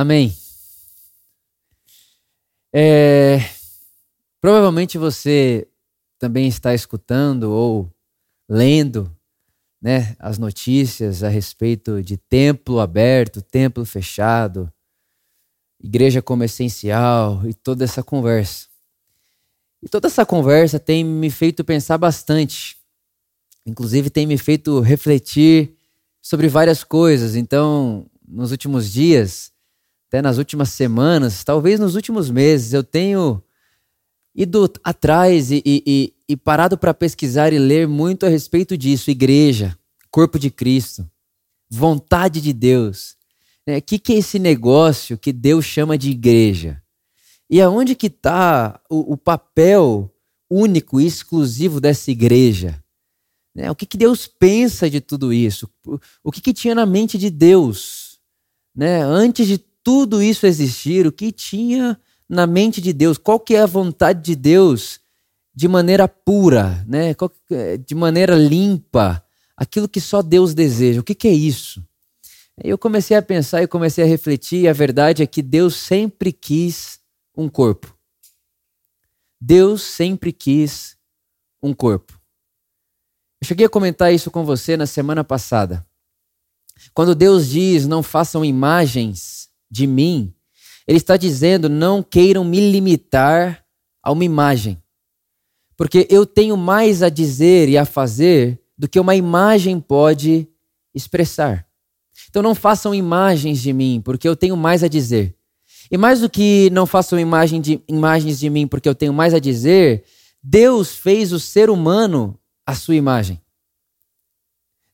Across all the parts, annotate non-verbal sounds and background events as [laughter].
Amém. É, provavelmente você também está escutando ou lendo né, as notícias a respeito de templo aberto, templo fechado, igreja como essencial e toda essa conversa. E toda essa conversa tem me feito pensar bastante. Inclusive tem me feito refletir sobre várias coisas. Então, nos últimos dias, até nas últimas semanas, talvez nos últimos meses, eu tenho ido atrás e, e, e parado para pesquisar e ler muito a respeito disso. Igreja, corpo de Cristo, vontade de Deus. O né? que, que é esse negócio que Deus chama de igreja? E aonde que está o, o, papel único e exclusivo dessa igreja? Né? O que, que Deus pensa de tudo isso? O que, que tinha na mente de Deus? Né? Antes de tudo isso existir, o que tinha na mente de Deus? Qual que é a vontade de Deus de maneira pura, né? É, de maneira limpa? Aquilo que só Deus deseja. O que, que é isso? Eu comecei a pensar e comecei a refletir, e a verdade é que Deus sempre quis um corpo. Deus sempre quis um corpo. Eu cheguei a comentar isso com você na semana passada. Quando Deus diz não façam imagens de mim, Ele está dizendo não queiram me limitar a uma imagem. Porque eu tenho mais a dizer e a fazer do que uma imagem pode expressar. Então não façam imagens de mim, porque eu tenho mais a dizer. E mais do que não façam imagem de, imagens de mim, porque eu tenho mais a dizer, Deus fez o ser humano a sua imagem.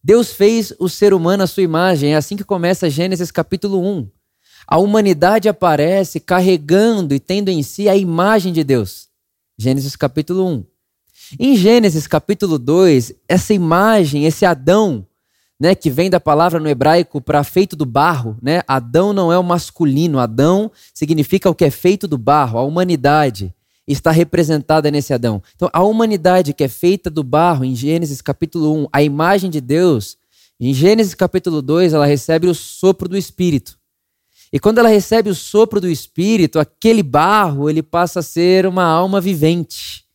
Deus fez o ser humano a sua imagem. É assim que começa Gênesis capítulo 1. A humanidade aparece carregando e tendo em si a imagem de Deus. Gênesis capítulo 1. Em Gênesis capítulo 2, essa imagem, esse Adão, né, que vem da palavra no hebraico para feito do barro, né? Adão não é o masculino, Adão significa o que é feito do barro, a humanidade está representada nesse Adão. Então, a humanidade que é feita do barro, em Gênesis capítulo 1, a imagem de Deus, em Gênesis capítulo 2, ela recebe o sopro do Espírito. E quando ela recebe o sopro do Espírito, aquele barro, ele passa a ser uma alma vivente.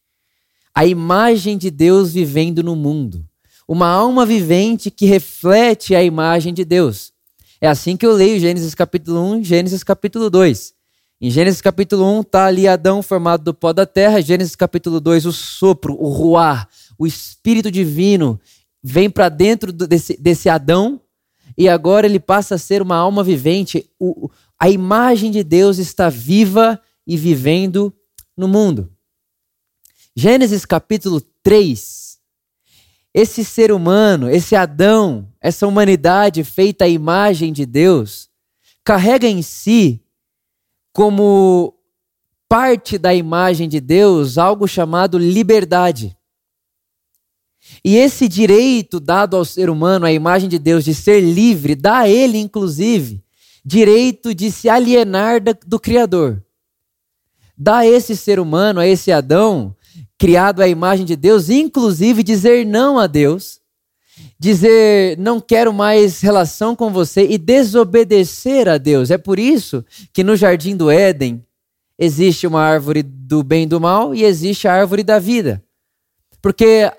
A imagem de Deus vivendo no mundo. Uma alma vivente que reflete a imagem de Deus. É assim que eu leio Gênesis capítulo 1 Gênesis capítulo 2. Em Gênesis capítulo 1 está ali Adão formado do pó da terra. Gênesis capítulo 2, o sopro, o ruar, o Espírito Divino vem para dentro desse, desse Adão e agora ele passa a ser uma alma vivente. O, a imagem de Deus está viva e vivendo no mundo. Gênesis capítulo 3. Esse ser humano, esse Adão, essa humanidade feita à imagem de Deus, carrega em si como parte da imagem de Deus algo chamado liberdade. E esse direito dado ao ser humano, a imagem de Deus, de ser livre, dá a ele, inclusive, direito de se alienar do Criador. Dá a esse ser humano, a esse Adão, criado à imagem de Deus, inclusive dizer não a Deus dizer não quero mais relação com você e desobedecer a Deus. É por isso que no jardim do Éden existe uma árvore do bem e do mal e existe a árvore da vida. Porque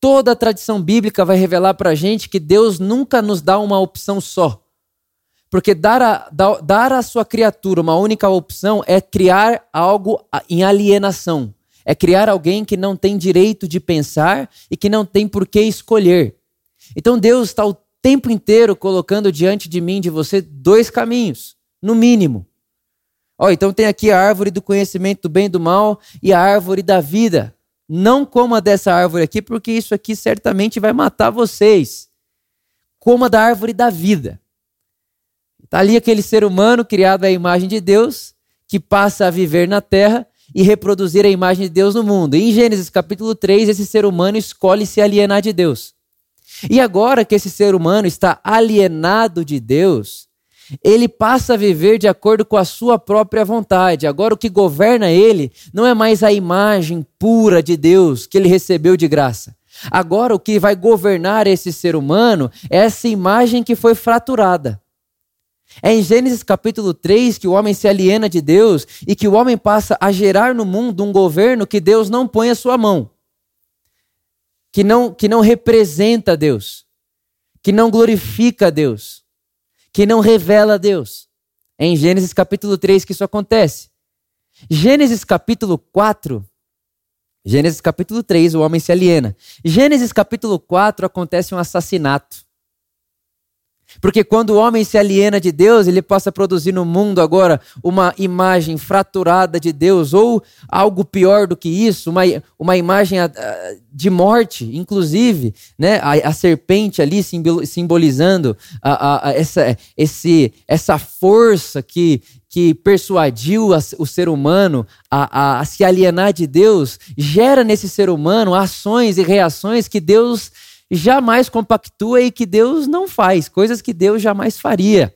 toda a tradição bíblica vai revelar para a gente que Deus nunca nos dá uma opção só. Porque dar a, dar a sua criatura uma única opção é criar algo em alienação. É criar alguém que não tem direito de pensar e que não tem por que escolher. Então Deus está o tempo inteiro colocando diante de mim, de você, dois caminhos, no mínimo. Ó, então tem aqui a árvore do conhecimento do bem e do mal e a árvore da vida. Não coma dessa árvore aqui, porque isso aqui certamente vai matar vocês. Coma da árvore da vida. Está ali aquele ser humano criado à imagem de Deus, que passa a viver na terra e reproduzir a imagem de Deus no mundo. Em Gênesis capítulo 3, esse ser humano escolhe se alienar de Deus. E agora que esse ser humano está alienado de Deus, ele passa a viver de acordo com a sua própria vontade. Agora o que governa ele não é mais a imagem pura de Deus que ele recebeu de graça. Agora o que vai governar esse ser humano é essa imagem que foi fraturada. É em Gênesis capítulo 3 que o homem se aliena de Deus e que o homem passa a gerar no mundo um governo que Deus não põe a sua mão, que não, que não representa Deus, que não glorifica Deus, que não revela Deus. É em Gênesis capítulo 3 que isso acontece. Gênesis capítulo 4, Gênesis capítulo 3, o homem se aliena. Gênesis capítulo 4 acontece um assassinato. Porque quando o homem se aliena de Deus, ele passa a produzir no mundo agora uma imagem fraturada de Deus, ou algo pior do que isso, uma, uma imagem ah, de morte, inclusive, né? a, a serpente ali simbolizando a, a, essa, esse, essa força que, que persuadiu o ser humano a, a, a se alienar de Deus, gera nesse ser humano ações e reações que Deus jamais compactua e que Deus não faz, coisas que Deus jamais faria.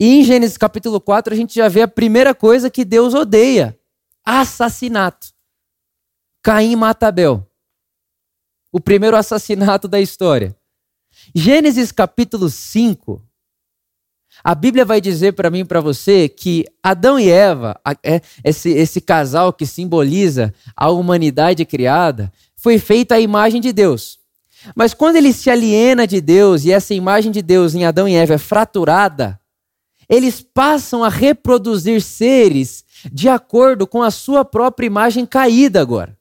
E em Gênesis capítulo 4 a gente já vê a primeira coisa que Deus odeia: assassinato. Caim mata Abel. O primeiro assassinato da história. Gênesis capítulo 5. A Bíblia vai dizer para mim e para você que Adão e Eva, é, esse, esse casal que simboliza a humanidade criada, foi feito à imagem de Deus. Mas quando ele se aliena de Deus e essa imagem de Deus em Adão e Eva é fraturada, eles passam a reproduzir seres de acordo com a sua própria imagem caída agora.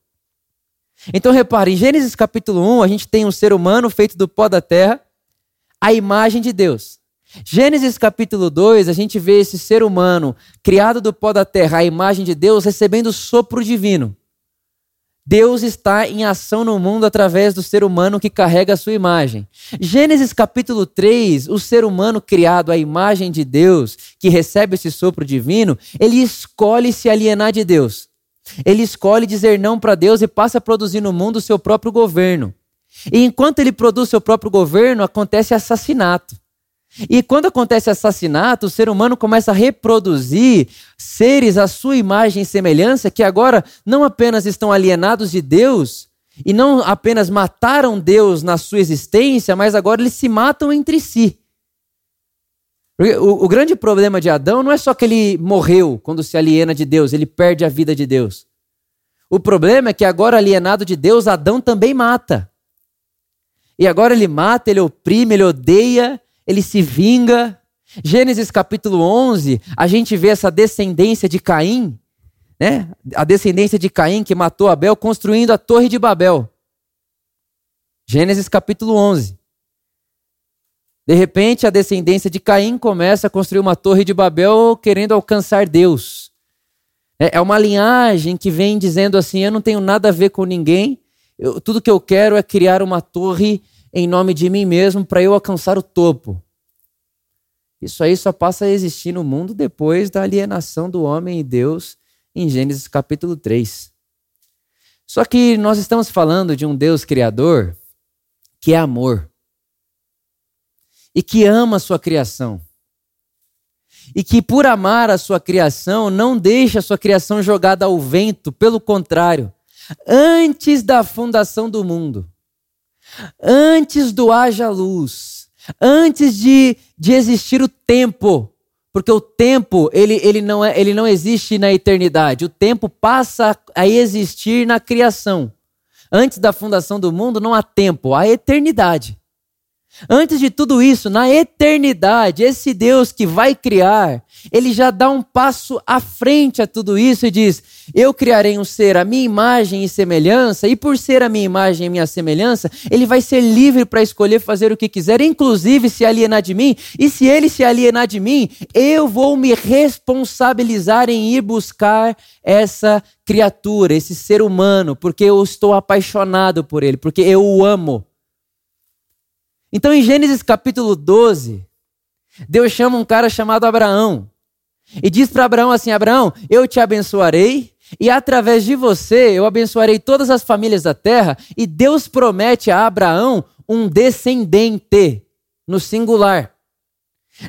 Então repare, em Gênesis capítulo 1, a gente tem um ser humano feito do pó da terra, a imagem de Deus. Gênesis capítulo 2, a gente vê esse ser humano criado do pó da terra, a imagem de Deus, recebendo o sopro divino. Deus está em ação no mundo através do ser humano que carrega a sua imagem. Gênesis capítulo 3, o ser humano criado à imagem de Deus, que recebe esse sopro divino, ele escolhe se alienar de Deus. Ele escolhe dizer não para Deus e passa a produzir no mundo o seu próprio governo. E enquanto ele produz seu próprio governo, acontece assassinato. E quando acontece assassinato, o ser humano começa a reproduzir seres à sua imagem e semelhança que agora não apenas estão alienados de Deus e não apenas mataram Deus na sua existência, mas agora eles se matam entre si. O, o grande problema de Adão não é só que ele morreu quando se aliena de Deus, ele perde a vida de Deus. O problema é que agora alienado de Deus, Adão também mata. E agora ele mata, ele oprime, ele odeia ele se vinga. Gênesis capítulo 11, a gente vê essa descendência de Caim, né? A descendência de Caim que matou Abel construindo a Torre de Babel. Gênesis capítulo 11. De repente, a descendência de Caim começa a construir uma Torre de Babel querendo alcançar Deus. É, é uma linhagem que vem dizendo assim: eu não tenho nada a ver com ninguém, eu, tudo que eu quero é criar uma torre em nome de mim mesmo para eu alcançar o topo. Isso aí só passa a existir no mundo depois da alienação do homem e Deus em Gênesis capítulo 3. Só que nós estamos falando de um Deus criador que é amor e que ama a sua criação. E que por amar a sua criação não deixa a sua criação jogada ao vento, pelo contrário, antes da fundação do mundo, antes do haja luz, antes de, de existir o tempo, porque o tempo ele, ele, não é, ele não existe na eternidade, o tempo passa a existir na criação. Antes da fundação do mundo não há tempo, há eternidade. Antes de tudo isso, na eternidade, esse Deus que vai criar, ele já dá um passo à frente a tudo isso e diz: Eu criarei um ser à minha imagem e semelhança, e por ser a minha imagem e minha semelhança, ele vai ser livre para escolher fazer o que quiser, inclusive se alienar de mim. E se ele se alienar de mim, eu vou me responsabilizar em ir buscar essa criatura, esse ser humano, porque eu estou apaixonado por ele, porque eu o amo. Então, em Gênesis capítulo 12, Deus chama um cara chamado Abraão e diz para Abraão assim: Abraão, eu te abençoarei e através de você eu abençoarei todas as famílias da terra. E Deus promete a Abraão um descendente, no singular.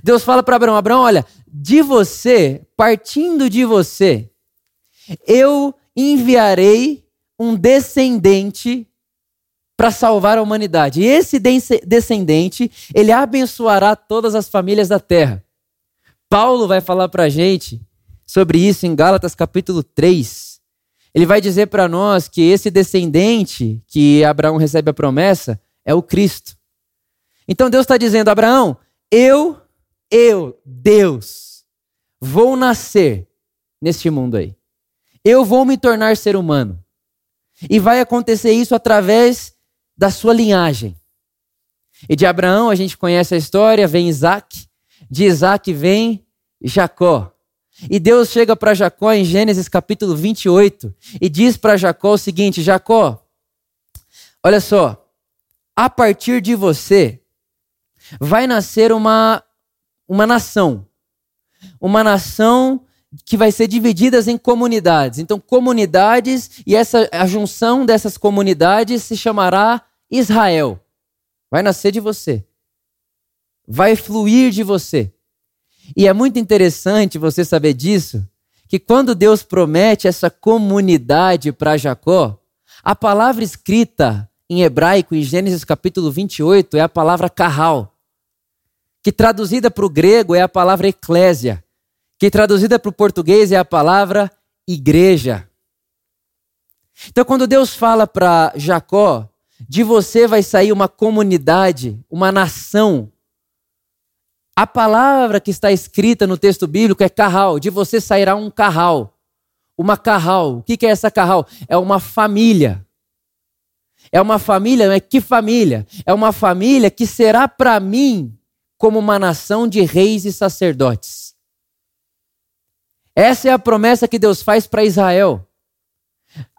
Deus fala para Abraão: Abraão, olha, de você, partindo de você, eu enviarei um descendente para salvar a humanidade. E esse descendente, ele abençoará todas as famílias da terra. Paulo vai falar para a gente sobre isso em Gálatas capítulo 3. Ele vai dizer para nós que esse descendente que Abraão recebe a promessa é o Cristo. Então Deus está dizendo: Abraão, eu, eu, Deus, vou nascer neste mundo aí. Eu vou me tornar ser humano. E vai acontecer isso através da sua linhagem. E de Abraão a gente conhece a história, vem Isaac. De Isaac vem Jacó. E Deus chega para Jacó em Gênesis capítulo 28 e diz para Jacó o seguinte: Jacó, olha só, a partir de você vai nascer uma, uma nação. Uma nação que vai ser divididas em comunidades. Então, comunidades, e essa a junção dessas comunidades se chamará Israel. Vai nascer de você. Vai fluir de você. E é muito interessante você saber disso, que quando Deus promete essa comunidade para Jacó, a palavra escrita em hebraico, em Gênesis capítulo 28, é a palavra carral, que traduzida para o grego é a palavra eclésia, que traduzida para o português é a palavra igreja. Então, quando Deus fala para Jacó, de você vai sair uma comunidade, uma nação, a palavra que está escrita no texto bíblico é carral, de você sairá um carral. Uma carral. O que é essa carral? É uma família. É uma família, é que família? É uma família que será para mim como uma nação de reis e sacerdotes. Essa é a promessa que Deus faz para Israel.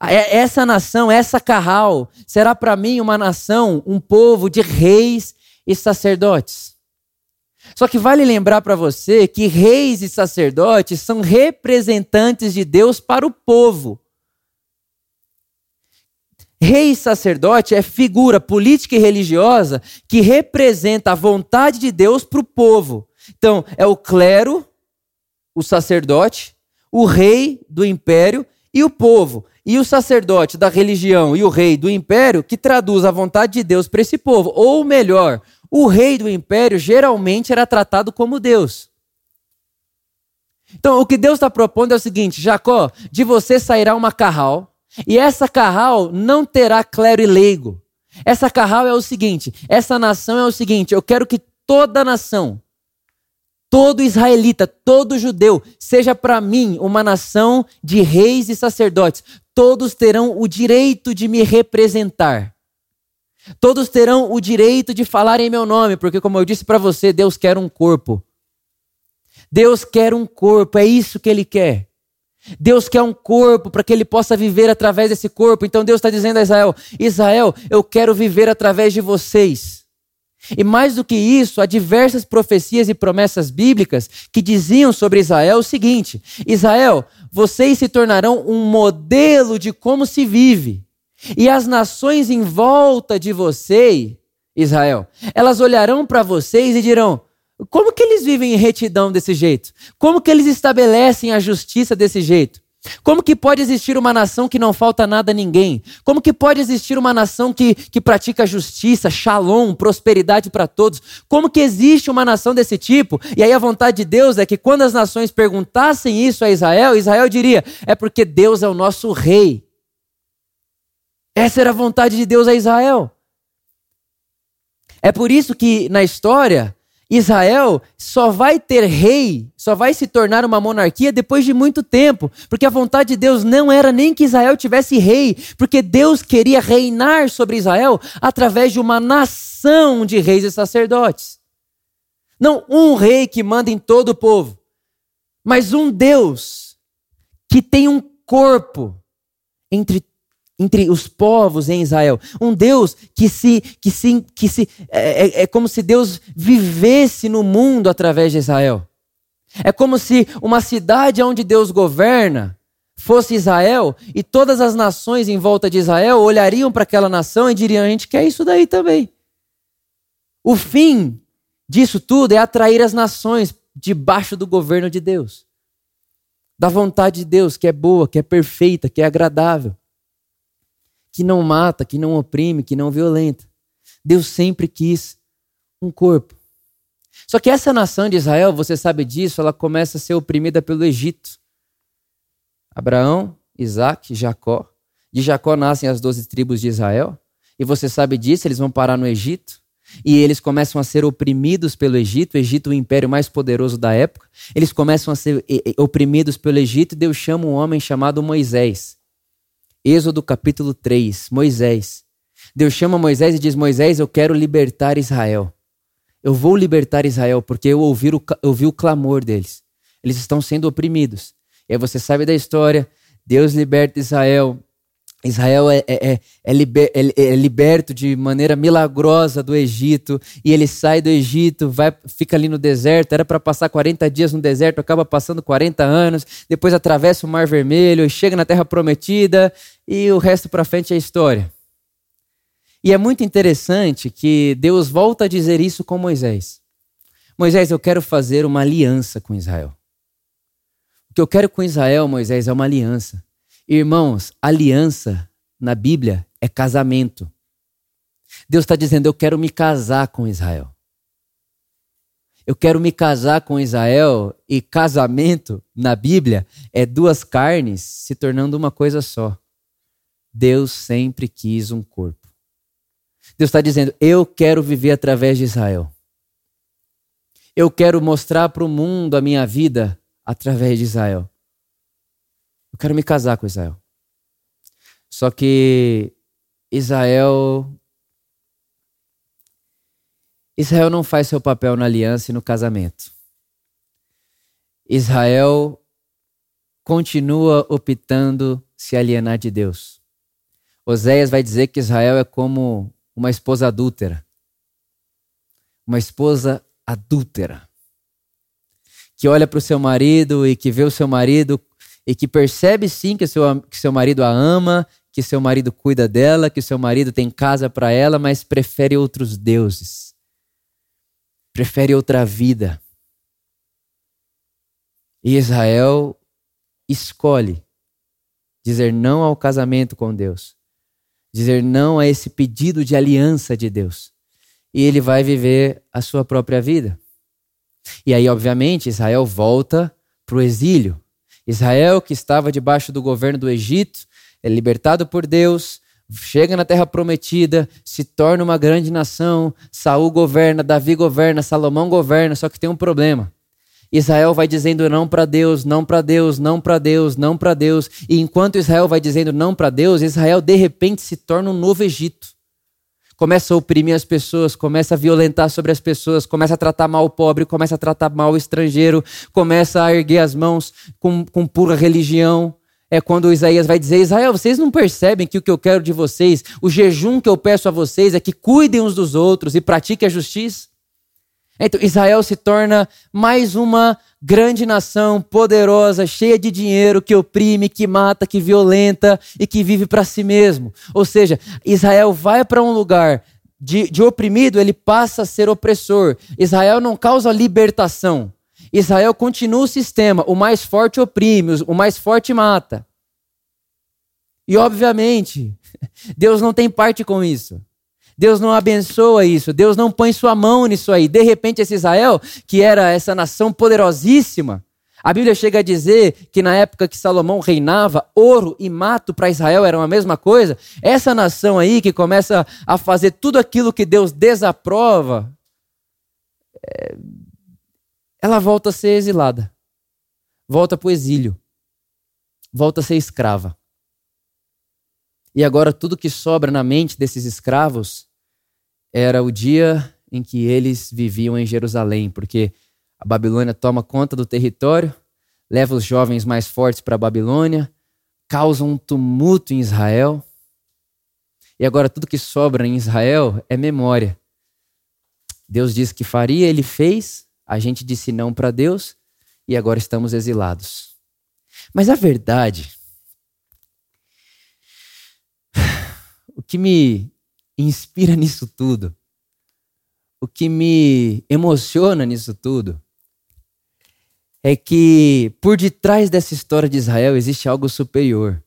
É, essa nação, essa carral, será para mim uma nação, um povo de reis e sacerdotes. Só que vale lembrar para você que reis e sacerdotes são representantes de Deus para o povo. Rei e sacerdote é figura política e religiosa que representa a vontade de Deus para o povo. Então, é o clero, o sacerdote, o rei do império e o povo. E o sacerdote da religião e o rei do império que traduz a vontade de Deus para esse povo. Ou melhor, o rei do império geralmente era tratado como Deus. Então, o que Deus está propondo é o seguinte: Jacó, de você sairá uma carral, e essa carral não terá clero e leigo. Essa carral é o seguinte: essa nação é o seguinte, eu quero que toda nação, todo israelita, todo judeu, seja para mim uma nação de reis e sacerdotes. Todos terão o direito de me representar. Todos terão o direito de falar em meu nome, porque, como eu disse para você, Deus quer um corpo. Deus quer um corpo, é isso que Ele quer. Deus quer um corpo para que ele possa viver através desse corpo. Então Deus está dizendo a Israel: Israel, eu quero viver através de vocês. E mais do que isso, há diversas profecias e promessas bíblicas que diziam sobre Israel o seguinte: Israel, vocês se tornarão um modelo de como se vive. E as nações em volta de você, Israel, elas olharão para vocês e dirão: como que eles vivem em retidão desse jeito? Como que eles estabelecem a justiça desse jeito? Como que pode existir uma nação que não falta nada a ninguém? Como que pode existir uma nação que, que pratica justiça, shalom, prosperidade para todos? Como que existe uma nação desse tipo? E aí a vontade de Deus é que quando as nações perguntassem isso a Israel, Israel diria: é porque Deus é o nosso rei. Essa era a vontade de Deus a Israel. É por isso que na história, Israel só vai ter rei, só vai se tornar uma monarquia depois de muito tempo, porque a vontade de Deus não era nem que Israel tivesse rei, porque Deus queria reinar sobre Israel através de uma nação de reis e sacerdotes. Não um rei que manda em todo o povo, mas um Deus que tem um corpo entre entre os povos em Israel. Um Deus que se que se que se é, é, é, como se Deus vivesse no mundo através de Israel. É como se uma cidade onde Deus governa fosse Israel e todas as nações em volta de Israel olhariam para aquela nação e diriam: a gente quer isso daí também. O fim disso tudo é atrair as nações debaixo do governo de Deus, da vontade de Deus, que é boa, que é perfeita, que é agradável que não mata, que não oprime, que não violenta. Deus sempre quis um corpo. Só que essa nação de Israel, você sabe disso, ela começa a ser oprimida pelo Egito. Abraão, Isaac, Jacó. De Jacó nascem as doze tribos de Israel. E você sabe disso, eles vão parar no Egito. E eles começam a ser oprimidos pelo Egito, o Egito, o império mais poderoso da época. Eles começam a ser oprimidos pelo Egito e Deus chama um homem chamado Moisés. Êxodo capítulo 3, Moisés. Deus chama Moisés e diz: Moisés, eu quero libertar Israel. Eu vou libertar Israel porque eu ouvi o, ouvi o clamor deles. Eles estão sendo oprimidos. E aí você sabe da história: Deus liberta Israel, Israel é, é, é, é, liber, é, é, liberto de maneira milagrosa do Egito e ele sai do Egito, vai, fica ali no deserto. Era para passar 40 dias no deserto, acaba passando 40 anos. Depois atravessa o Mar Vermelho, chega na Terra Prometida e o resto para frente é história. E é muito interessante que Deus volta a dizer isso com Moisés. Moisés, eu quero fazer uma aliança com Israel. O que eu quero com Israel, Moisés, é uma aliança. Irmãos, aliança na Bíblia é casamento. Deus está dizendo: Eu quero me casar com Israel. Eu quero me casar com Israel, e casamento na Bíblia é duas carnes se tornando uma coisa só. Deus sempre quis um corpo. Deus está dizendo: Eu quero viver através de Israel. Eu quero mostrar para o mundo a minha vida através de Israel. Eu quero me casar com Israel. Só que Israel. Israel não faz seu papel na aliança e no casamento. Israel continua optando se alienar de Deus. Oséias vai dizer que Israel é como uma esposa adúltera. Uma esposa adúltera. Que olha para o seu marido e que vê o seu marido e que percebe sim que seu, que seu marido a ama, que seu marido cuida dela, que seu marido tem casa para ela, mas prefere outros deuses. Prefere outra vida. E Israel escolhe dizer não ao casamento com Deus, dizer não a esse pedido de aliança de Deus. E ele vai viver a sua própria vida. E aí, obviamente, Israel volta para o exílio. Israel, que estava debaixo do governo do Egito, é libertado por Deus, chega na terra prometida, se torna uma grande nação. Saul governa, Davi governa, Salomão governa, só que tem um problema. Israel vai dizendo não para Deus, não para Deus, não para Deus, não para Deus. E enquanto Israel vai dizendo não para Deus, Israel de repente se torna um novo Egito começa a oprimir as pessoas, começa a violentar sobre as pessoas, começa a tratar mal o pobre, começa a tratar mal o estrangeiro, começa a erguer as mãos com, com pura religião. É quando Isaías vai dizer: Israel, vocês não percebem que o que eu quero de vocês, o jejum que eu peço a vocês é que cuidem uns dos outros e pratiquem a justiça? Então, Israel se torna mais uma grande nação, poderosa, cheia de dinheiro, que oprime, que mata, que violenta e que vive para si mesmo. Ou seja, Israel vai para um lugar de, de oprimido, ele passa a ser opressor. Israel não causa libertação. Israel continua o sistema. O mais forte oprime, o mais forte mata. E, obviamente, [laughs] Deus não tem parte com isso. Deus não abençoa isso, Deus não põe sua mão nisso aí. De repente, esse Israel, que era essa nação poderosíssima, a Bíblia chega a dizer que na época que Salomão reinava, ouro e mato para Israel eram a mesma coisa. Essa nação aí que começa a fazer tudo aquilo que Deus desaprova, é... ela volta a ser exilada, volta para o exílio, volta a ser escrava. E agora tudo que sobra na mente desses escravos era o dia em que eles viviam em Jerusalém, porque a Babilônia toma conta do território, leva os jovens mais fortes para a Babilônia, causa um tumulto em Israel. E agora tudo que sobra em Israel é memória. Deus disse que faria, ele fez, a gente disse não para Deus e agora estamos exilados. Mas a verdade que me inspira [laughs] nisso tudo, o que me emociona nisso tudo, é que por detrás dessa história de Israel existe algo superior.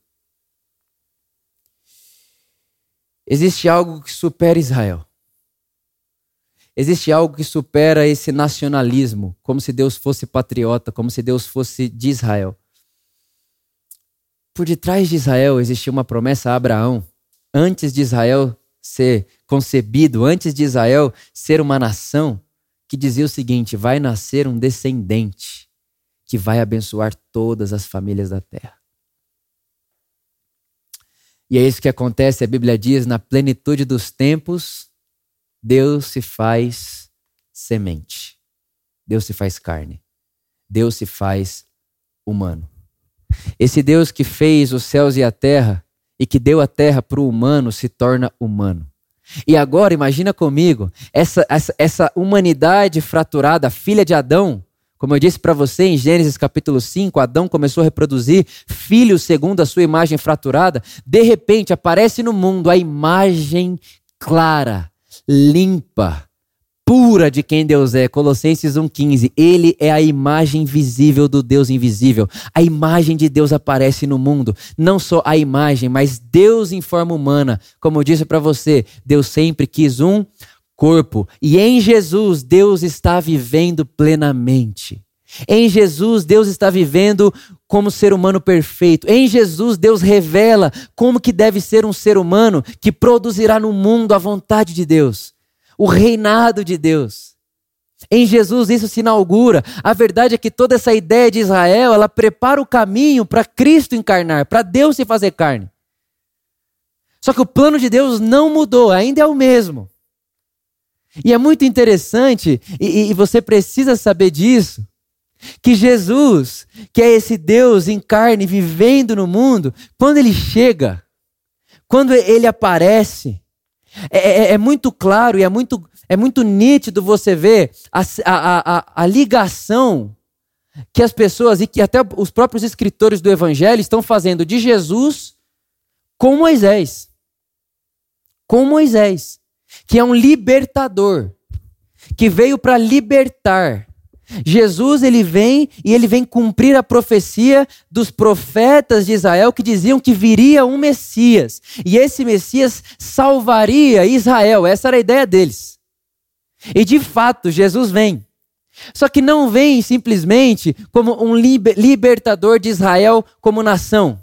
Existe algo que supera Israel. existe algo que supera esse nacionalismo, como se Deus fosse patriota, como se Deus fosse de Israel. Por detrás de Israel existia uma promessa a Abraão, antes de Israel ser concebido, antes de Israel ser uma nação, que dizia o seguinte: vai nascer um descendente que vai abençoar todas as famílias da terra. E é isso que acontece, a Bíblia diz: na plenitude dos tempos, Deus se faz semente, Deus se faz carne, Deus se faz humano. Esse Deus que fez os céus e a terra e que deu a terra para o humano se torna humano. E agora, imagina comigo, essa, essa, essa humanidade fraturada, filha de Adão, como eu disse para você em Gênesis capítulo 5, Adão começou a reproduzir filhos segundo a sua imagem fraturada. De repente aparece no mundo a imagem clara, limpa, pura de quem Deus é. Colossenses 1,15. Ele é a imagem visível do Deus invisível. A imagem de Deus aparece no mundo. Não só a imagem, mas Deus em forma humana. Como eu disse para você, Deus sempre quis um corpo. E em Jesus, Deus está vivendo plenamente. Em Jesus, Deus está vivendo como ser humano perfeito. Em Jesus, Deus revela como que deve ser um ser humano que produzirá no mundo a vontade de Deus o reinado de Deus. Em Jesus isso se inaugura. A verdade é que toda essa ideia de Israel, ela prepara o caminho para Cristo encarnar, para Deus se fazer carne. Só que o plano de Deus não mudou, ainda é o mesmo. E é muito interessante, e, e você precisa saber disso, que Jesus, que é esse Deus em carne vivendo no mundo, quando ele chega, quando ele aparece, é, é, é, muito claro e é muito, é muito nítido você ver a, a, a, a ligação que as pessoas e que até os próprios escritores do Evangelho estão fazendo de Jesus com Moisés. Com Moisés, que é um libertador, que veio para libertar Jesus ele vem e ele vem cumprir a profecia dos profetas de Israel que diziam que viria um Messias e esse Messias salvaria Israel. Essa era a ideia deles. E de fato, Jesus vem. Só que não vem simplesmente como um libertador de Israel como nação.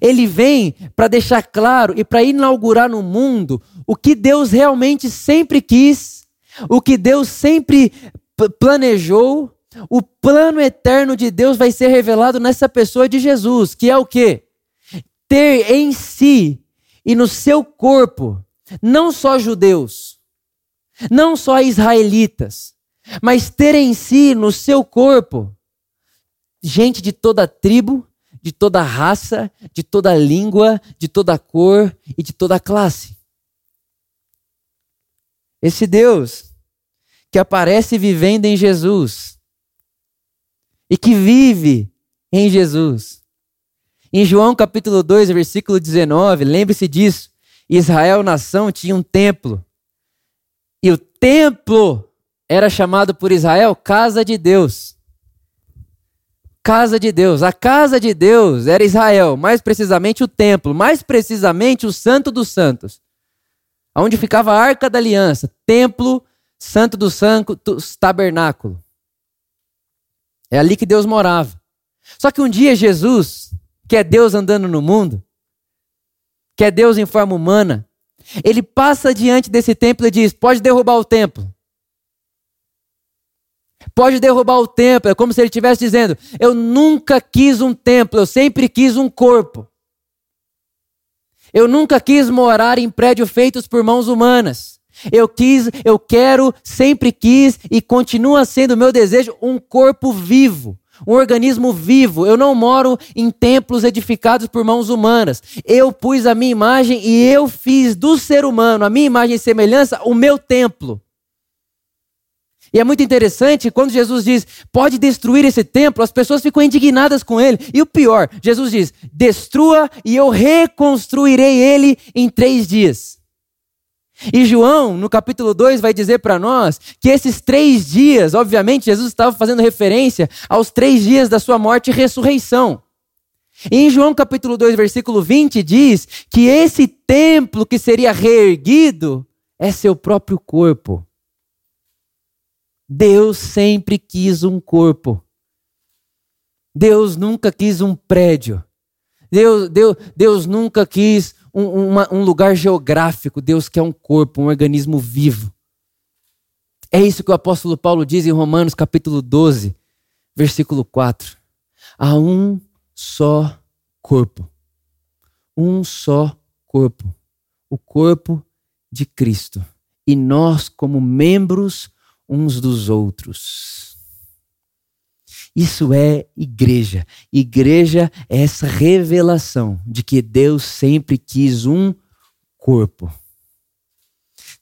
Ele vem para deixar claro e para inaugurar no mundo o que Deus realmente sempre quis, o que Deus sempre planejou, o plano eterno de Deus vai ser revelado nessa pessoa de Jesus, que é o quê? Ter em si e no seu corpo não só judeus, não só israelitas, mas ter em si no seu corpo gente de toda tribo, de toda raça, de toda língua, de toda cor e de toda classe. Esse Deus que aparece vivendo em Jesus e que vive em Jesus. Em João capítulo 2, versículo 19, lembre-se disso. Israel, nação, tinha um templo. E o templo era chamado por Israel casa de Deus. Casa de Deus. A casa de Deus era Israel, mais precisamente o templo, mais precisamente o Santo dos Santos. Onde ficava a arca da aliança, templo Santo dos Santos, tabernáculo. É ali que Deus morava. Só que um dia Jesus, que é Deus andando no mundo, que é Deus em forma humana, ele passa diante desse templo e diz: pode derrubar o templo. Pode derrubar o templo. É como se ele estivesse dizendo: Eu nunca quis um templo, eu sempre quis um corpo. Eu nunca quis morar em prédios feitos por mãos humanas. Eu quis, eu quero, sempre quis e continua sendo meu desejo um corpo vivo, um organismo vivo. Eu não moro em templos edificados por mãos humanas. Eu pus a minha imagem e eu fiz do ser humano, a minha imagem e semelhança, o meu templo. E é muito interessante quando Jesus diz: pode destruir esse templo, as pessoas ficam indignadas com ele. E o pior, Jesus diz: destrua e eu reconstruirei ele em três dias. E João, no capítulo 2, vai dizer para nós que esses três dias, obviamente, Jesus estava fazendo referência aos três dias da sua morte e ressurreição. E em João capítulo 2, versículo 20, diz que esse templo que seria reerguido é seu próprio corpo. Deus sempre quis um corpo. Deus nunca quis um prédio. Deus, Deus, Deus nunca quis um, uma, um lugar geográfico. Deus quer um corpo, um organismo vivo. É isso que o apóstolo Paulo diz em Romanos capítulo 12, versículo 4. Há um só corpo. Um só corpo. O corpo de Cristo. E nós, como membros uns dos outros. Isso é igreja. Igreja é essa revelação de que Deus sempre quis um corpo.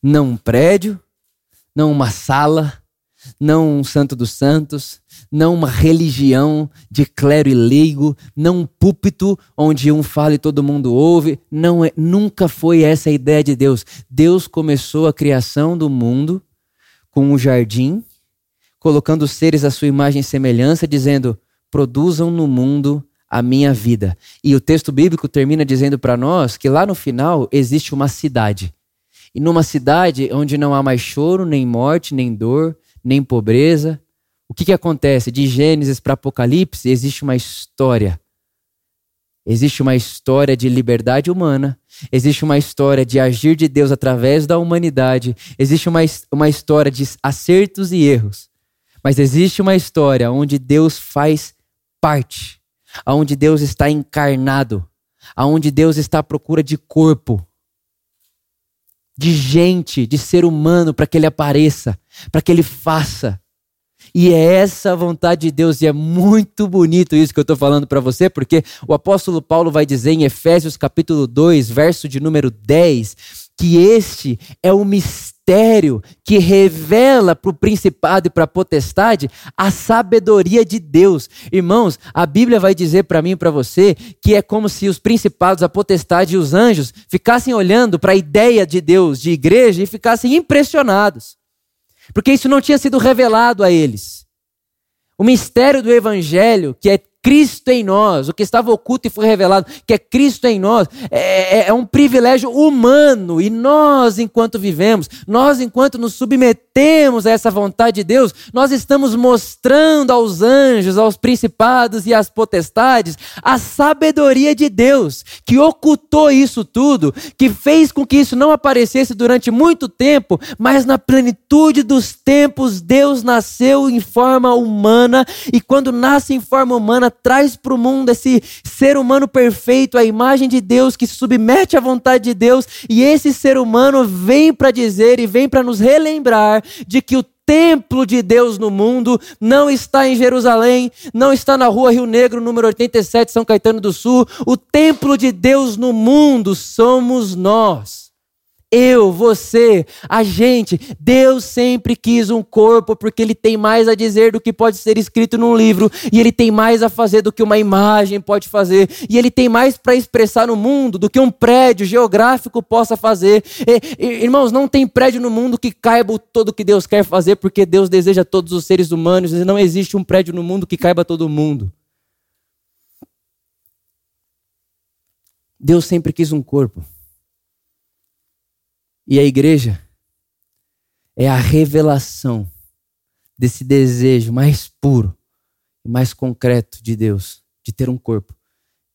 Não um prédio, não uma sala, não um santo dos santos, não uma religião de clero e leigo, não um púlpito onde um fala e todo mundo ouve. Não é, nunca foi essa a ideia de Deus. Deus começou a criação do mundo com um jardim, colocando os seres à sua imagem e semelhança, dizendo: produzam no mundo a minha vida. E o texto bíblico termina dizendo para nós que lá no final existe uma cidade. E numa cidade onde não há mais choro, nem morte, nem dor, nem pobreza, o que, que acontece? De Gênesis para Apocalipse existe uma história. Existe uma história de liberdade humana, existe uma história de agir de Deus através da humanidade, existe uma, uma história de acertos e erros, mas existe uma história onde Deus faz parte, onde Deus está encarnado, onde Deus está à procura de corpo, de gente, de ser humano, para que ele apareça, para que ele faça. E é essa a vontade de Deus, e é muito bonito isso que eu estou falando para você, porque o apóstolo Paulo vai dizer em Efésios capítulo 2, verso de número 10, que este é o mistério que revela para o principado e para a potestade a sabedoria de Deus. Irmãos, a Bíblia vai dizer para mim e para você que é como se os principados, a potestade e os anjos ficassem olhando para a ideia de Deus, de igreja, e ficassem impressionados. Porque isso não tinha sido revelado a eles. O mistério do Evangelho, que é Cristo em nós, o que estava oculto e foi revelado, que é Cristo em nós, é, é, é, um privilégio humano. E nós, enquanto vivemos, nós, enquanto nos submetemos a essa vontade de Deus, nós estamos mostrando aos anjos, aos principados e às potestades a sabedoria de Deus, que ocultou isso tudo, que fez com que isso não aparecesse durante muito tempo, mas na plenitude dos tempos, Deus nasceu em forma humana, e quando nasce em forma humana, traz para o mundo esse ser humano perfeito, a imagem de Deus que se submete à vontade de Deus, e esse ser humano vem para dizer e vem para nos relembrar de que o templo de Deus no mundo não está em Jerusalém, não está na rua Rio Negro, número 87, São Caetano do Sul. O templo de Deus no mundo somos nós. Eu, você, a gente, Deus sempre quis um corpo porque Ele tem mais a dizer do que pode ser escrito num livro, e Ele tem mais a fazer do que uma imagem pode fazer, e Ele tem mais para expressar no mundo do que um prédio geográfico possa fazer. E, irmãos, não tem prédio no mundo que caiba todo o que Deus quer fazer, porque Deus deseja todos os seres humanos, e não existe um prédio no mundo que caiba todo mundo. Deus sempre quis um corpo. E a igreja é a revelação desse desejo mais puro e mais concreto de Deus, de ter um corpo,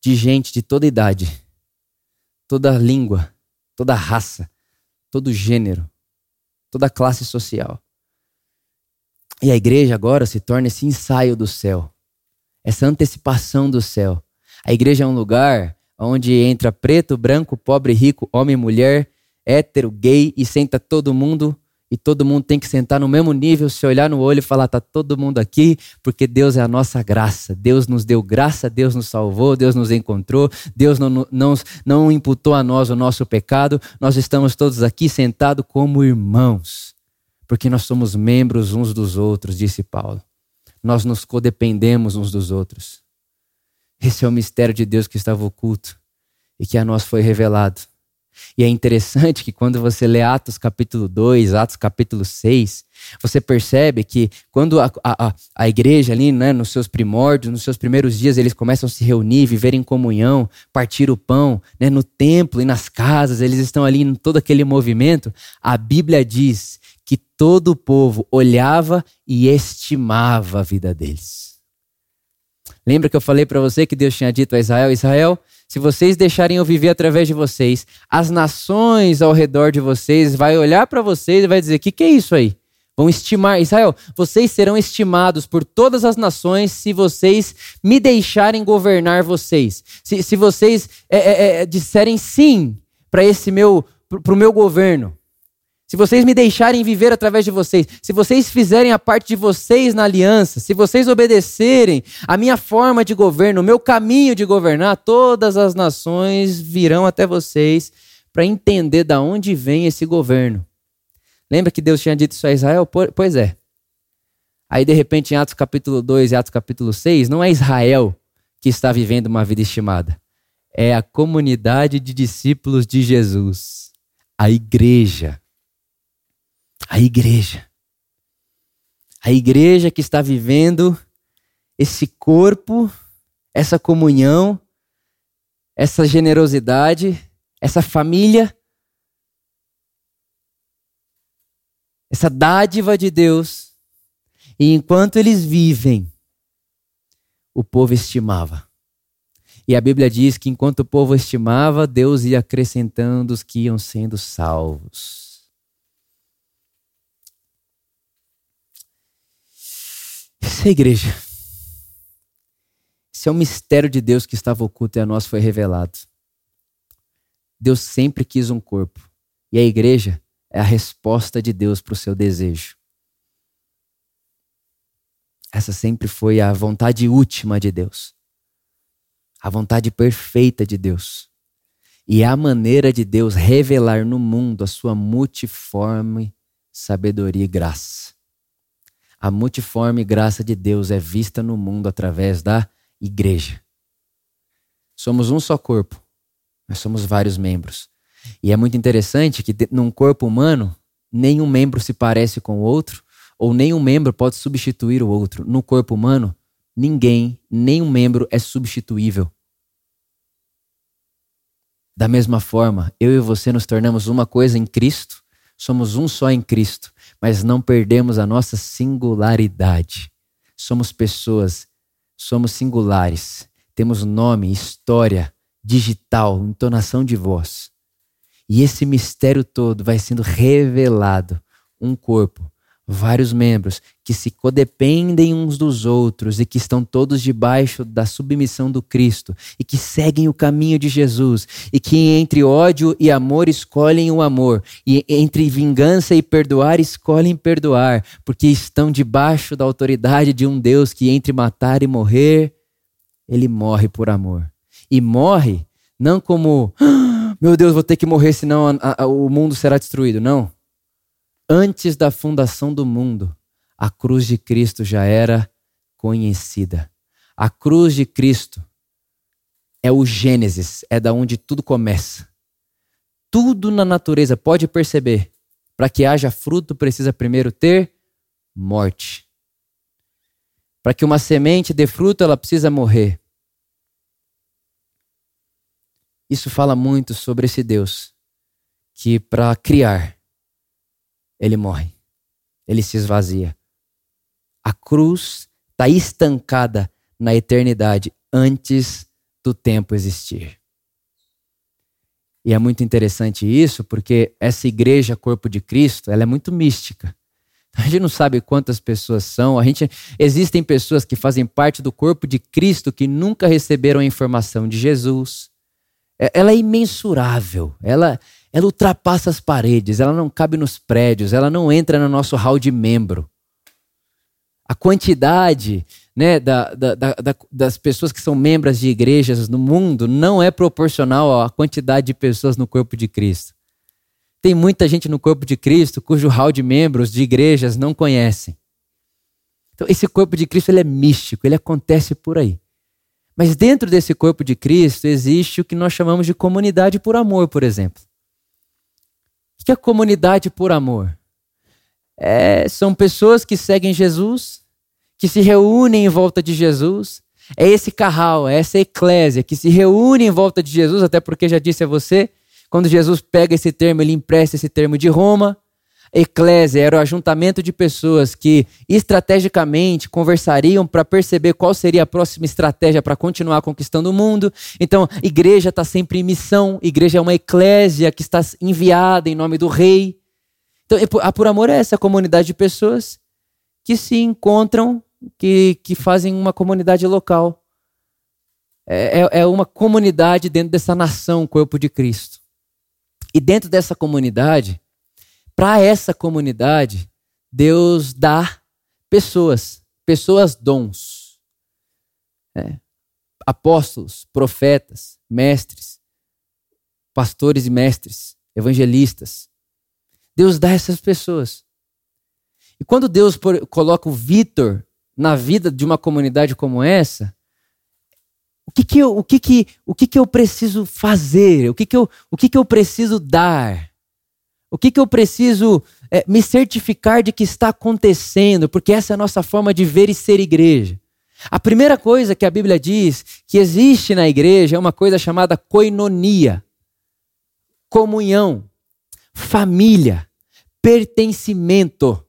de gente de toda idade, toda língua, toda raça, todo gênero, toda classe social. E a igreja agora se torna esse ensaio do céu, essa antecipação do céu. A igreja é um lugar onde entra preto, branco, pobre, rico, homem, mulher, hétero, gay e senta todo mundo e todo mundo tem que sentar no mesmo nível, se olhar no olho e falar: tá todo mundo aqui, porque Deus é a nossa graça. Deus nos deu graça, Deus nos salvou, Deus nos encontrou, Deus não, não, não imputou a nós o nosso pecado. Nós estamos todos aqui sentados como irmãos, porque nós somos membros uns dos outros, disse Paulo. Nós nos codependemos uns dos outros. Esse é o mistério de Deus que estava oculto e que a nós foi revelado. E é interessante que quando você lê Atos capítulo 2, Atos capítulo 6, você percebe que quando a, a, a igreja ali, né, nos seus primórdios, nos seus primeiros dias, eles começam a se reunir, viver em comunhão, partir o pão, né, no templo e nas casas, eles estão ali em todo aquele movimento, a Bíblia diz que todo o povo olhava e estimava a vida deles. Lembra que eu falei para você que Deus tinha dito a Israel: Israel, se vocês deixarem eu viver através de vocês, as nações ao redor de vocês vai olhar para vocês e vai dizer: que, que é isso aí? Vão estimar, Israel, vocês serão estimados por todas as nações se vocês me deixarem governar vocês. Se, se vocês é, é, é, disserem sim para esse meu, para o meu governo. Se vocês me deixarem viver através de vocês, se vocês fizerem a parte de vocês na aliança, se vocês obedecerem a minha forma de governo, o meu caminho de governar, todas as nações virão até vocês para entender da onde vem esse governo. Lembra que Deus tinha dito isso a Israel? Pois é. Aí, de repente, em Atos capítulo 2 e Atos capítulo 6, não é Israel que está vivendo uma vida estimada. É a comunidade de discípulos de Jesus. A igreja. A igreja. A igreja que está vivendo esse corpo, essa comunhão, essa generosidade, essa família essa dádiva de Deus. E enquanto eles vivem, o povo estimava. E a Bíblia diz que enquanto o povo estimava, Deus ia acrescentando os que iam sendo salvos. Essa é igreja. Esse é o mistério de Deus que estava oculto e a nós foi revelado. Deus sempre quis um corpo. E a igreja é a resposta de Deus para o seu desejo. Essa sempre foi a vontade última de Deus. A vontade perfeita de Deus. E é a maneira de Deus revelar no mundo a sua multiforme sabedoria e graça. A multiforme graça de Deus é vista no mundo através da igreja. Somos um só corpo, mas somos vários membros. E é muito interessante que num corpo humano, nenhum membro se parece com o outro, ou nenhum membro pode substituir o outro. No corpo humano, ninguém, nenhum membro é substituível. Da mesma forma, eu e você nos tornamos uma coisa em Cristo, somos um só em Cristo, mas não perdemos a nossa singularidade. Somos pessoas, somos singulares, temos nome, história, digital, entonação de voz. E esse mistério todo vai sendo revelado. Um corpo, vários membros que se codependem uns dos outros e que estão todos debaixo da submissão do Cristo e que seguem o caminho de Jesus e que entre ódio e amor escolhem o amor e entre vingança e perdoar escolhem perdoar, porque estão debaixo da autoridade de um Deus que entre matar e morrer, ele morre por amor. E morre não como meu Deus, vou ter que morrer, senão a, a, o mundo será destruído. Não. Antes da fundação do mundo, a cruz de Cristo já era conhecida. A cruz de Cristo é o Gênesis, é da onde tudo começa. Tudo na natureza, pode perceber, para que haja fruto precisa primeiro ter morte. Para que uma semente dê fruto, ela precisa morrer. Isso fala muito sobre esse Deus que, para criar, ele morre, ele se esvazia. A cruz está estancada na eternidade antes do tempo existir. E é muito interessante isso, porque essa igreja, corpo de Cristo, ela é muito mística. A gente não sabe quantas pessoas são. A gente existem pessoas que fazem parte do corpo de Cristo que nunca receberam a informação de Jesus, é, ela é imensurável, ela, ela ultrapassa as paredes, ela não cabe nos prédios, ela não entra no nosso hall de membro. A quantidade né, da, da, da, das pessoas que são membros de igrejas no mundo não é proporcional à quantidade de pessoas no corpo de Cristo. Tem muita gente no corpo de Cristo cujo hall de membros de igrejas não conhecem. Então, esse corpo de Cristo ele é místico, ele acontece por aí. Mas dentro desse corpo de Cristo existe o que nós chamamos de comunidade por amor, por exemplo. O que é comunidade por amor? É, são pessoas que seguem Jesus, que se reúnem em volta de Jesus. É esse carral, é essa eclésia que se reúne em volta de Jesus, até porque já disse a você, quando Jesus pega esse termo, ele empresta esse termo de Roma. Eclésia era o ajuntamento de pessoas que estrategicamente conversariam para perceber qual seria a próxima estratégia para continuar conquistando o mundo. Então, igreja está sempre em missão, igreja é uma eclésia que está enviada em nome do rei. Então, a Por Amor é essa comunidade de pessoas que se encontram, que, que fazem uma comunidade local. É, é, é uma comunidade dentro dessa nação, corpo de Cristo. E dentro dessa comunidade, para essa comunidade, Deus dá pessoas, pessoas dons. É. Apóstolos, profetas, mestres, pastores e mestres, evangelistas. Deus dá essas pessoas. E quando Deus coloca o Vitor na vida de uma comunidade como essa, o que que eu, o que que, o que que eu preciso fazer? O que que eu, o que que eu preciso dar? O que que eu preciso é, me certificar de que está acontecendo? Porque essa é a nossa forma de ver e ser igreja. A primeira coisa que a Bíblia diz que existe na igreja é uma coisa chamada koinonia, comunhão, família, pertencimento.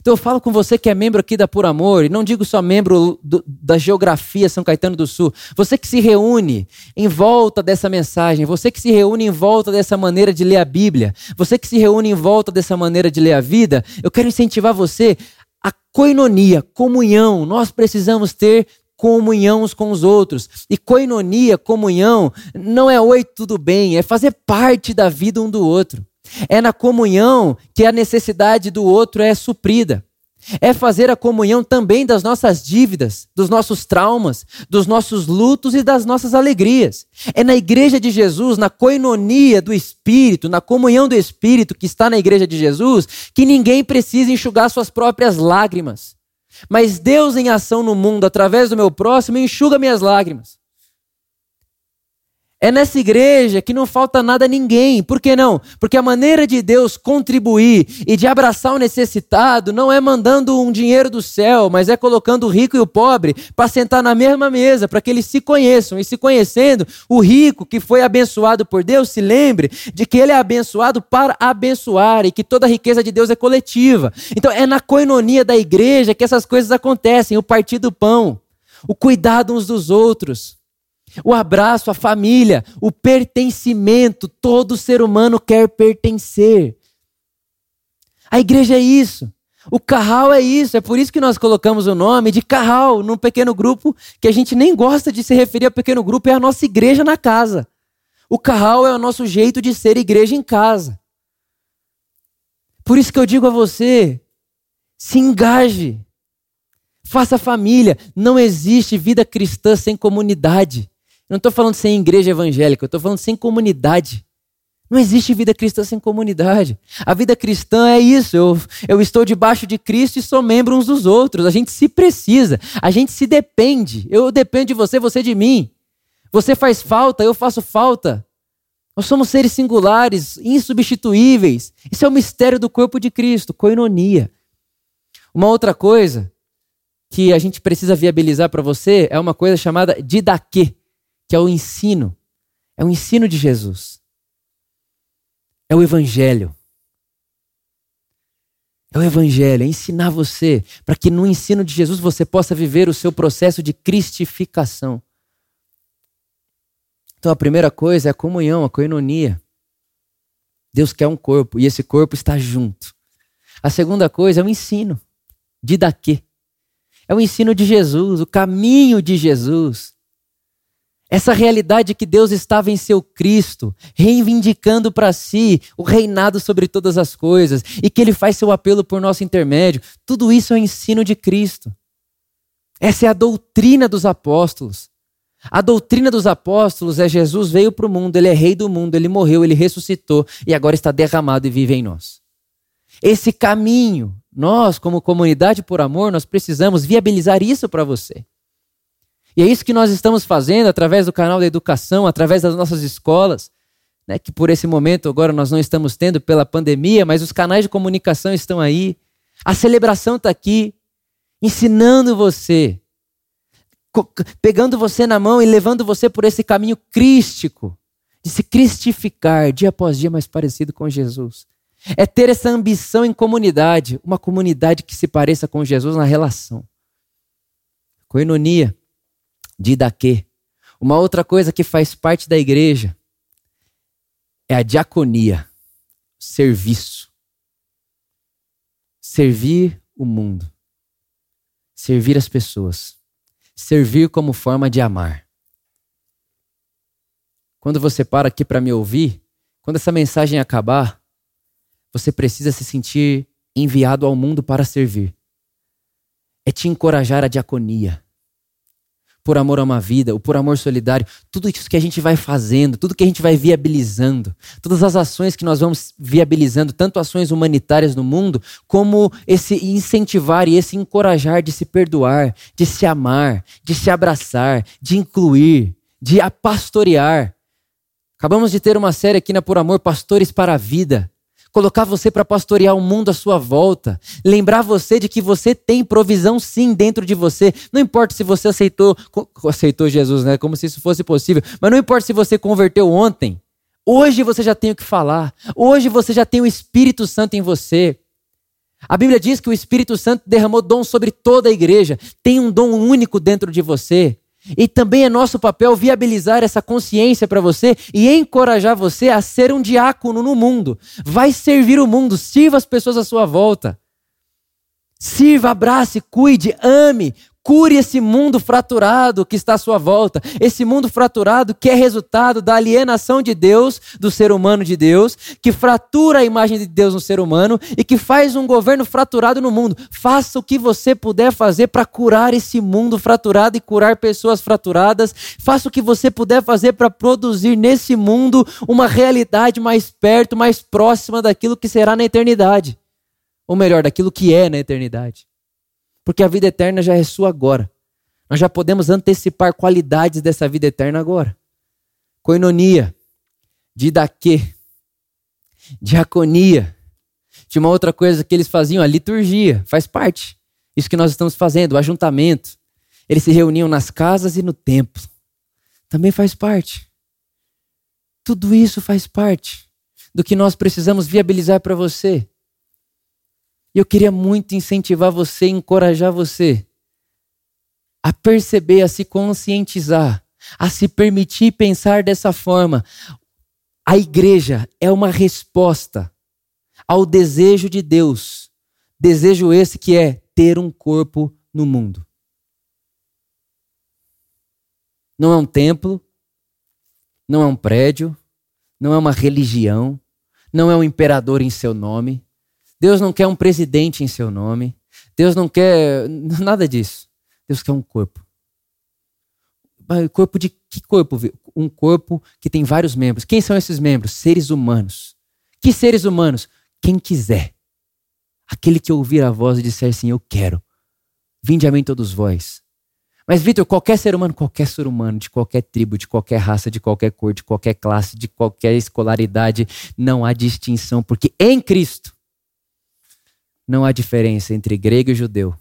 Então eu falo com você que é membro aqui da Por Amor, e não digo só membro do, da geografia São Caetano do Sul, você que se reúne em volta dessa mensagem, você que se reúne em volta dessa maneira de ler a Bíblia, você que se reúne em volta dessa maneira de ler a vida, eu quero incentivar você a coinonia, comunhão. Nós precisamos ter comunhão uns com os outros. E coinonia, comunhão, não é oi, tudo bem, é fazer parte da vida um do outro. É na comunhão que a necessidade do outro é suprida. É fazer a comunhão também das nossas dívidas, dos nossos traumas, dos nossos lutos e das nossas alegrias. É na igreja de Jesus, na coinonia do Espírito, na comunhão do Espírito que está na igreja de Jesus, que ninguém precisa enxugar suas próprias lágrimas. Mas Deus em ação no mundo, através do meu próximo, enxuga minhas lágrimas. É nessa igreja que não falta nada a ninguém. Por que não? Porque a maneira de Deus contribuir e de abraçar o necessitado não é mandando um dinheiro do céu, mas é colocando o rico e o pobre para sentar na mesma mesa, para que eles se conheçam. E se conhecendo, o rico que foi abençoado por Deus se lembre de que ele é abençoado para abençoar e que toda a riqueza de Deus é coletiva. Então é na coinonia da igreja que essas coisas acontecem, o partir do pão, o cuidado uns dos outros o abraço, a família, o pertencimento. Todo ser humano quer pertencer. A igreja é isso. O carral é isso. É por isso que nós colocamos o nome de carral num pequeno grupo que a gente nem gosta de se referir a pequeno grupo, é a nossa igreja na casa. O carral é o nosso jeito de ser igreja em casa. Por isso que eu digo a você: se engaje, faça família. Não existe vida cristã sem comunidade. Eu não estou falando sem igreja evangélica, eu estou falando sem comunidade. Não existe vida cristã sem comunidade. A vida cristã é isso. Eu, eu estou debaixo de Cristo e sou membro uns dos outros. A gente se precisa, a gente se depende. Eu dependo de você, você de mim. Você faz falta, eu faço falta. Nós somos seres singulares, insubstituíveis. Isso é o mistério do corpo de Cristo, coinonia. Uma outra coisa que a gente precisa viabilizar para você é uma coisa chamada didaquê que é o ensino. É o ensino de Jesus. É o Evangelho. É o Evangelho, é ensinar você, para que no ensino de Jesus você possa viver o seu processo de cristificação. Então a primeira coisa é a comunhão, a coinonia. Deus quer um corpo e esse corpo está junto. A segunda coisa é o ensino, de daqui. É o ensino de Jesus, o caminho de Jesus. Essa realidade que Deus estava em seu Cristo, reivindicando para si o reinado sobre todas as coisas, e que ele faz seu apelo por nosso intermédio, tudo isso é o ensino de Cristo. Essa é a doutrina dos apóstolos. A doutrina dos apóstolos é Jesus veio para o mundo, ele é rei do mundo, ele morreu, ele ressuscitou e agora está derramado e vive em nós. Esse caminho, nós, como comunidade por amor, nós precisamos viabilizar isso para você. E é isso que nós estamos fazendo através do canal da educação, através das nossas escolas, né, que por esse momento agora nós não estamos tendo pela pandemia, mas os canais de comunicação estão aí. A celebração está aqui, ensinando você, pegando você na mão e levando você por esse caminho crístico, de se cristificar dia após dia mais parecido com Jesus. É ter essa ambição em comunidade, uma comunidade que se pareça com Jesus na relação. Coinonia, didaquê. Uma outra coisa que faz parte da igreja é a diaconia, serviço. Servir o mundo. Servir as pessoas. Servir como forma de amar. Quando você para aqui para me ouvir, quando essa mensagem acabar, você precisa se sentir enviado ao mundo para servir. É te encorajar a diaconia. Por amor a uma vida, o por amor solidário, tudo isso que a gente vai fazendo, tudo que a gente vai viabilizando, todas as ações que nós vamos viabilizando, tanto ações humanitárias no mundo, como esse incentivar e esse encorajar de se perdoar, de se amar, de se abraçar, de incluir, de pastorear. Acabamos de ter uma série aqui na Por Amor, Pastores para a Vida. Colocar você para pastorear o mundo à sua volta. Lembrar você de que você tem provisão sim dentro de você. Não importa se você aceitou, aceitou Jesus, né? Como se isso fosse possível. Mas não importa se você converteu ontem. Hoje você já tem o que falar. Hoje você já tem o Espírito Santo em você. A Bíblia diz que o Espírito Santo derramou dom sobre toda a igreja. Tem um dom único dentro de você. E também é nosso papel viabilizar essa consciência para você e encorajar você a ser um diácono no mundo. Vai servir o mundo, sirva as pessoas à sua volta. Sirva, abrace, cuide, ame, Cure esse mundo fraturado que está à sua volta. Esse mundo fraturado que é resultado da alienação de Deus, do ser humano de Deus, que fratura a imagem de Deus no ser humano e que faz um governo fraturado no mundo. Faça o que você puder fazer para curar esse mundo fraturado e curar pessoas fraturadas. Faça o que você puder fazer para produzir nesse mundo uma realidade mais perto, mais próxima daquilo que será na eternidade. Ou melhor, daquilo que é na eternidade porque a vida eterna já é sua agora. Nós já podemos antecipar qualidades dessa vida eterna agora. Coinonia, didaquê, diaconia. Tinha uma outra coisa que eles faziam, a liturgia, faz parte. Isso que nós estamos fazendo, o ajuntamento. Eles se reuniam nas casas e no templo. Também faz parte. Tudo isso faz parte do que nós precisamos viabilizar para você. E eu queria muito incentivar você, encorajar você a perceber, a se conscientizar, a se permitir pensar dessa forma. A igreja é uma resposta ao desejo de Deus. Desejo esse que é ter um corpo no mundo. Não é um templo, não é um prédio, não é uma religião, não é um imperador em seu nome, Deus não quer um presidente em seu nome. Deus não quer nada disso. Deus quer um corpo. Corpo de que corpo? Um corpo que tem vários membros. Quem são esses membros? Seres humanos. Que seres humanos? Quem quiser. Aquele que ouvir a voz e disser assim: Eu quero. Vinde a mim todos vós. Mas, Vitor, qualquer ser humano, qualquer ser humano, de qualquer tribo, de qualquer raça, de qualquer cor, de qualquer classe, de qualquer escolaridade, não há distinção, porque em Cristo não há diferença entre grego e judeu,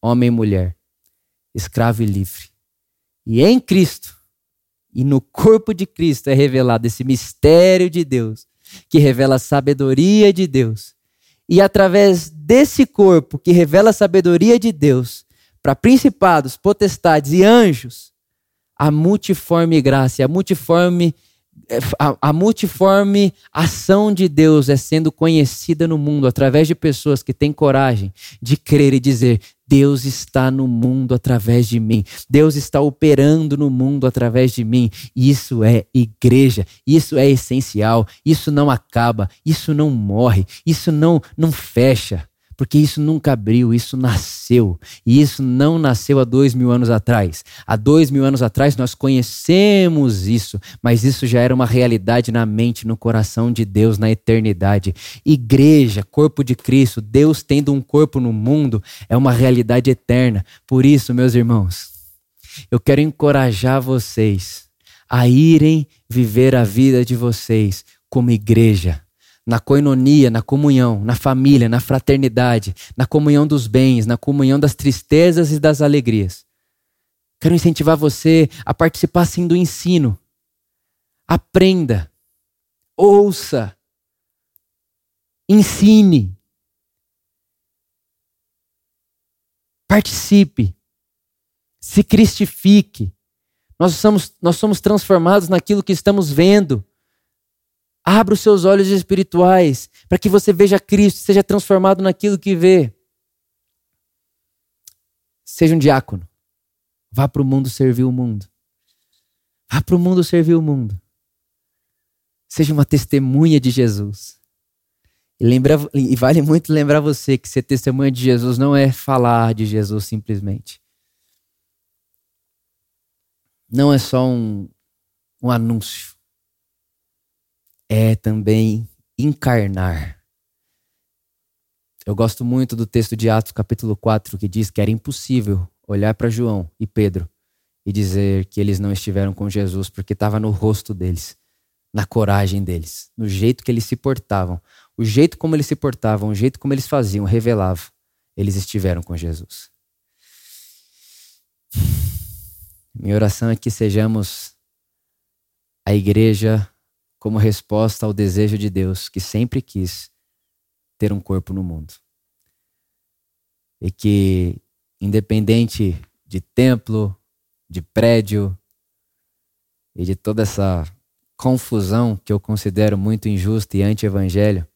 homem e mulher, escravo e livre. E em Cristo, e no corpo de Cristo é revelado esse mistério de Deus, que revela a sabedoria de Deus. E através desse corpo que revela a sabedoria de Deus, para principados, potestades e anjos, a multiforme graça, a multiforme é, a, a, multiforme ação de Deus é sendo conhecida no mundo através de pessoas que têm coragem de crer e dizer: Deus está no mundo através de mim. Deus está operando no mundo através de mim. Isso é igreja. Isso é essencial. Isso não acaba. Isso não morre. Isso não não fecha porque isso nunca abriu, isso nasceu. E isso não nasceu há dois mil anos atrás. Há dois mil anos atrás nós conhecemos isso, mas isso já era uma realidade na mente, no coração de Deus, na eternidade. Igreja, corpo de Cristo, Deus tendo um corpo no mundo, é uma realidade eterna. Por isso, meus irmãos, eu quero encorajar vocês a irem viver a vida de vocês como igreja na coinonia, na comunhão, na família, na fraternidade, na comunhão dos bens, na comunhão das tristezas e das alegrias. Quero incentivar você a participar sim do ensino. Aprenda, ouça, ensine, participe, se cristifique. Nós somos, nós somos transformados naquilo que estamos vendo. Abra os seus olhos espirituais para que você veja Cristo, seja transformado naquilo que vê. Seja um diácono. Vá para o mundo servir o mundo. Vá para o mundo servir o mundo. Seja uma testemunha de Jesus. E, lembra, e vale muito lembrar você que ser testemunha de Jesus não é falar de Jesus simplesmente. Não é só um, um anúncio é também encarnar. Eu gosto muito do texto de Atos, capítulo 4, que diz que era impossível olhar para João e Pedro e dizer que eles não estiveram com Jesus, porque estava no rosto deles, na coragem deles, no jeito que eles se portavam. O jeito como eles se portavam, o jeito como eles faziam, revelava. Eles estiveram com Jesus. Minha oração é que sejamos a igreja como resposta ao desejo de Deus que sempre quis ter um corpo no mundo. E que, independente de templo, de prédio e de toda essa confusão que eu considero muito injusta e anti-evangelho,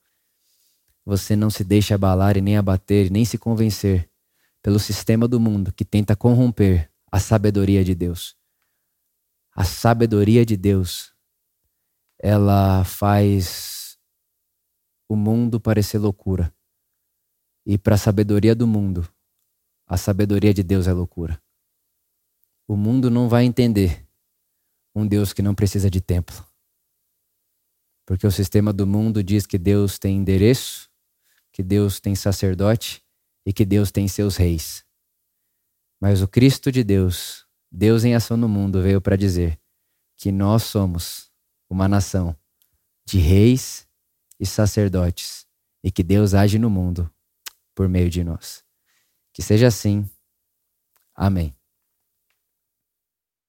você não se deixe abalar e nem abater, nem se convencer pelo sistema do mundo que tenta corromper a sabedoria de Deus. A sabedoria de Deus ela faz o mundo parecer loucura. E para a sabedoria do mundo, a sabedoria de Deus é loucura. O mundo não vai entender um Deus que não precisa de templo. Porque o sistema do mundo diz que Deus tem endereço, que Deus tem sacerdote e que Deus tem seus reis. Mas o Cristo de Deus, Deus em ação no mundo, veio para dizer que nós somos uma nação de reis e sacerdotes e que Deus age no mundo por meio de nós. Que seja assim. Amém.